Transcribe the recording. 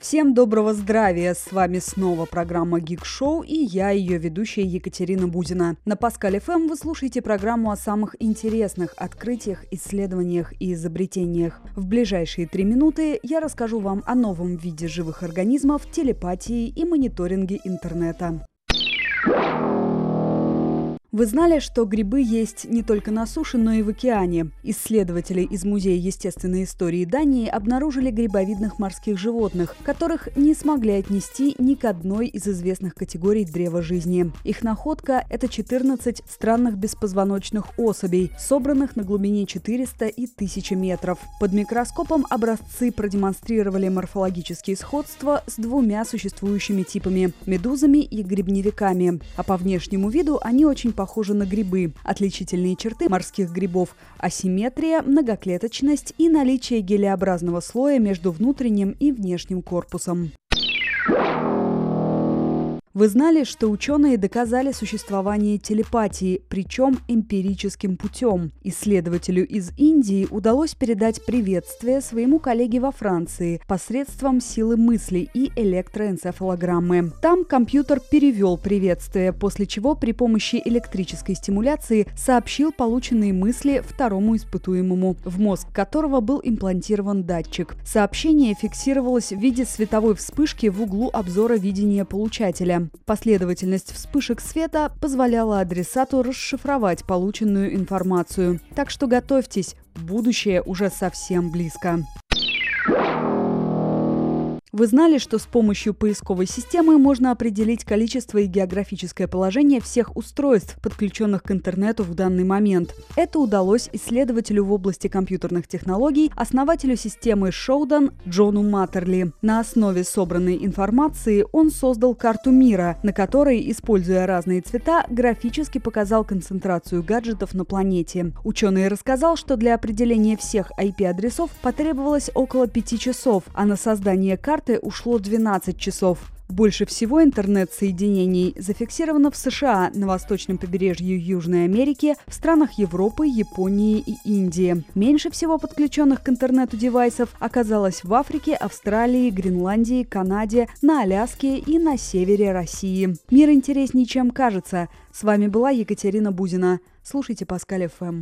Всем доброго здравия! С вами снова программа Geek Show и я, ее ведущая Екатерина Бузина. На Паскале ФМ вы слушаете программу о самых интересных открытиях, исследованиях и изобретениях. В ближайшие три минуты я расскажу вам о новом виде живых организмов, телепатии и мониторинге интернета. Вы знали, что грибы есть не только на суше, но и в океане? Исследователи из Музея естественной истории Дании обнаружили грибовидных морских животных, которых не смогли отнести ни к одной из известных категорий древа жизни. Их находка – это 14 странных беспозвоночных особей, собранных на глубине 400 и 1000 метров. Под микроскопом образцы продемонстрировали морфологические сходства с двумя существующими типами – медузами и грибневиками. А по внешнему виду они очень похожи на грибы. Отличительные черты морских грибов – асимметрия, многоклеточность и наличие гелеобразного слоя между внутренним и внешним корпусом. Вы знали, что ученые доказали существование телепатии, причем эмпирическим путем. Исследователю из Индии удалось передать приветствие своему коллеге во Франции посредством силы мысли и электроэнцефалограммы. Там компьютер перевел приветствие, после чего при помощи электрической стимуляции сообщил полученные мысли второму испытуемому, в мозг которого был имплантирован датчик. Сообщение фиксировалось в виде световой вспышки в углу обзора видения получателя. Последовательность вспышек света позволяла адресату расшифровать полученную информацию. Так что готовьтесь, будущее уже совсем близко. Вы знали, что с помощью поисковой системы можно определить количество и географическое положение всех устройств, подключенных к интернету в данный момент? Это удалось исследователю в области компьютерных технологий, основателю системы Shodan Джону Маттерли. На основе собранной информации он создал карту мира, на которой, используя разные цвета, графически показал концентрацию гаджетов на планете. Ученый рассказал, что для определения всех IP-адресов потребовалось около пяти часов, а на создание карты карты ушло 12 часов. Больше всего интернет-соединений зафиксировано в США, на восточном побережье Южной Америки, в странах Европы, Японии и Индии. Меньше всего подключенных к интернету девайсов оказалось в Африке, Австралии, Гренландии, Канаде, на Аляске и на севере России. Мир интереснее, чем кажется. С вами была Екатерина Бузина. Слушайте Паскаль ФМ.